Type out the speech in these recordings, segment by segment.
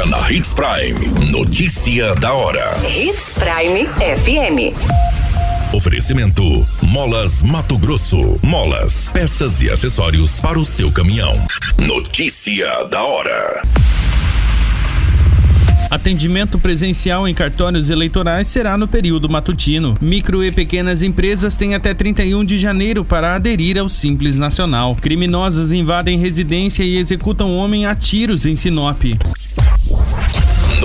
Agora na Hits Prime. Notícia da hora. Hits Prime FM. Oferecimento: Molas Mato Grosso. Molas, peças e acessórios para o seu caminhão. Notícia da hora. Atendimento presencial em cartórios eleitorais será no período matutino. Micro e pequenas empresas têm até 31 de janeiro para aderir ao Simples Nacional. Criminosos invadem residência e executam homem a tiros em Sinop.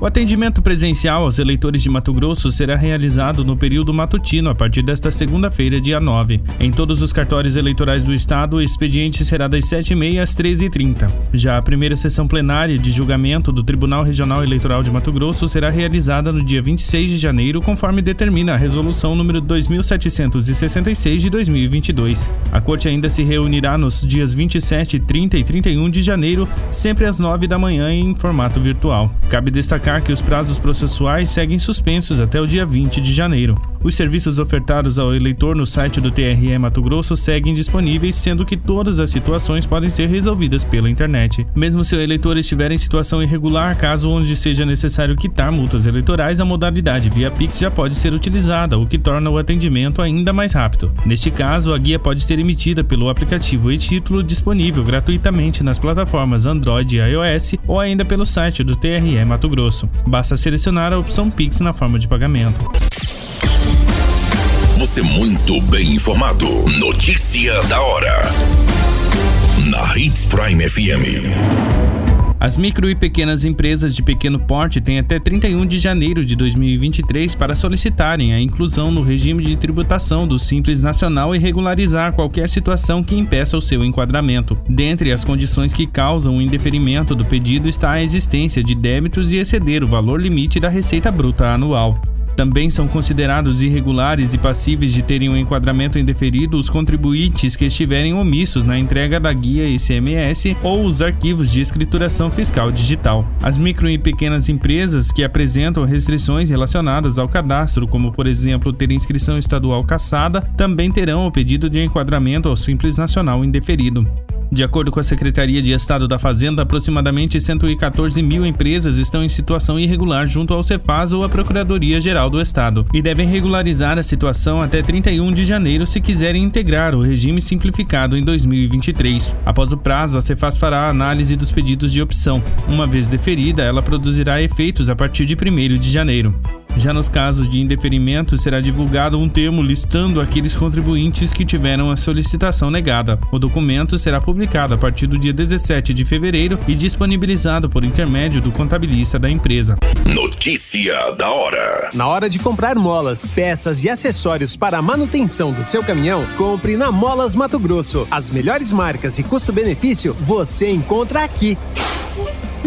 O atendimento presencial aos eleitores de Mato Grosso será realizado no período matutino a partir desta segunda-feira, dia 9. Em todos os cartórios eleitorais do estado, o expediente será das 7h30 às 13h30. Já a primeira sessão plenária de julgamento do Tribunal Regional Eleitoral de Mato Grosso será realizada no dia 26 de janeiro, conforme determina a resolução número 2766 de 2022. A corte ainda se reunirá nos dias 27, 30 e 31 de janeiro, sempre às 9 da manhã em formato virtual. Cabe destacar destacar que os prazos processuais seguem suspensos até o dia 20 de janeiro. Os serviços ofertados ao eleitor no site do TRE Mato Grosso seguem disponíveis, sendo que todas as situações podem ser resolvidas pela internet. Mesmo se o eleitor estiver em situação irregular, caso onde seja necessário quitar multas eleitorais, a modalidade via Pix já pode ser utilizada, o que torna o atendimento ainda mais rápido. Neste caso, a guia pode ser emitida pelo aplicativo e-título disponível gratuitamente nas plataformas Android e iOS ou ainda pelo site do TRE Mato Grosso. Basta selecionar a opção Pix na forma de pagamento. Você muito bem informado. Notícia da hora. Na Hits Prime FM. As micro e pequenas empresas de pequeno porte têm até 31 de janeiro de 2023 para solicitarem a inclusão no regime de tributação do Simples Nacional e regularizar qualquer situação que impeça o seu enquadramento. Dentre as condições que causam o indeferimento do pedido está a existência de débitos e exceder o valor limite da receita bruta anual. Também são considerados irregulares e passíveis de terem um enquadramento indeferido os contribuintes que estiverem omissos na entrega da guia ICMS ou os arquivos de escrituração fiscal digital. As micro e pequenas empresas que apresentam restrições relacionadas ao cadastro, como por exemplo ter inscrição estadual caçada, também terão o pedido de enquadramento ao Simples Nacional indeferido. De acordo com a Secretaria de Estado da Fazenda, aproximadamente 114 mil empresas estão em situação irregular junto ao Cefaz ou à Procuradoria-Geral do Estado e devem regularizar a situação até 31 de janeiro se quiserem integrar o regime simplificado em 2023. Após o prazo, a Cefaz fará a análise dos pedidos de opção. Uma vez deferida, ela produzirá efeitos a partir de 1 de janeiro. Já nos casos de indeferimento, será divulgado um termo listando aqueles contribuintes que tiveram a solicitação negada. O documento será publicado a partir do dia 17 de fevereiro e disponibilizado por intermédio do contabilista da empresa. Notícia da hora: Na hora de comprar molas, peças e acessórios para a manutenção do seu caminhão, compre na Molas Mato Grosso. As melhores marcas e custo-benefício você encontra aqui.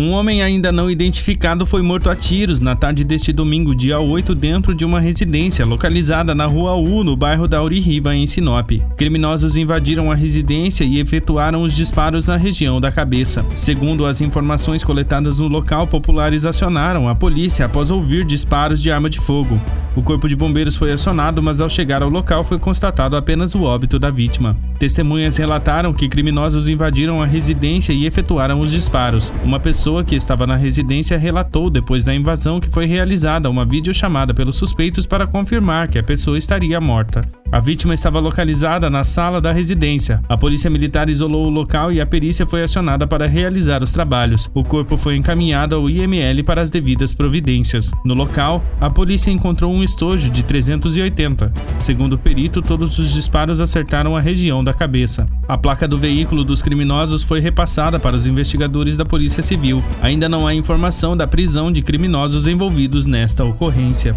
Um homem ainda não identificado foi morto a tiros na tarde deste domingo, dia 8, dentro de uma residência localizada na Rua U, no bairro da Auririva, em Sinop. Criminosos invadiram a residência e efetuaram os disparos na região da cabeça. Segundo as informações coletadas no local, populares acionaram a polícia após ouvir disparos de arma de fogo. O corpo de bombeiros foi acionado, mas ao chegar ao local foi constatado apenas o óbito da vítima. Testemunhas relataram que criminosos invadiram a residência e efetuaram os disparos. Uma pessoa que estava na residência relatou depois da invasão que foi realizada uma videochamada pelos suspeitos para confirmar que a pessoa estaria morta. A vítima estava localizada na sala da residência. A polícia militar isolou o local e a perícia foi acionada para realizar os trabalhos. O corpo foi encaminhado ao IML para as devidas providências. No local, a polícia encontrou um estojo de 380. Segundo o perito, todos os disparos acertaram a região da cabeça. A placa do veículo dos criminosos foi repassada para os investigadores da Polícia Civil. Ainda não há informação da prisão de criminosos envolvidos nesta ocorrência.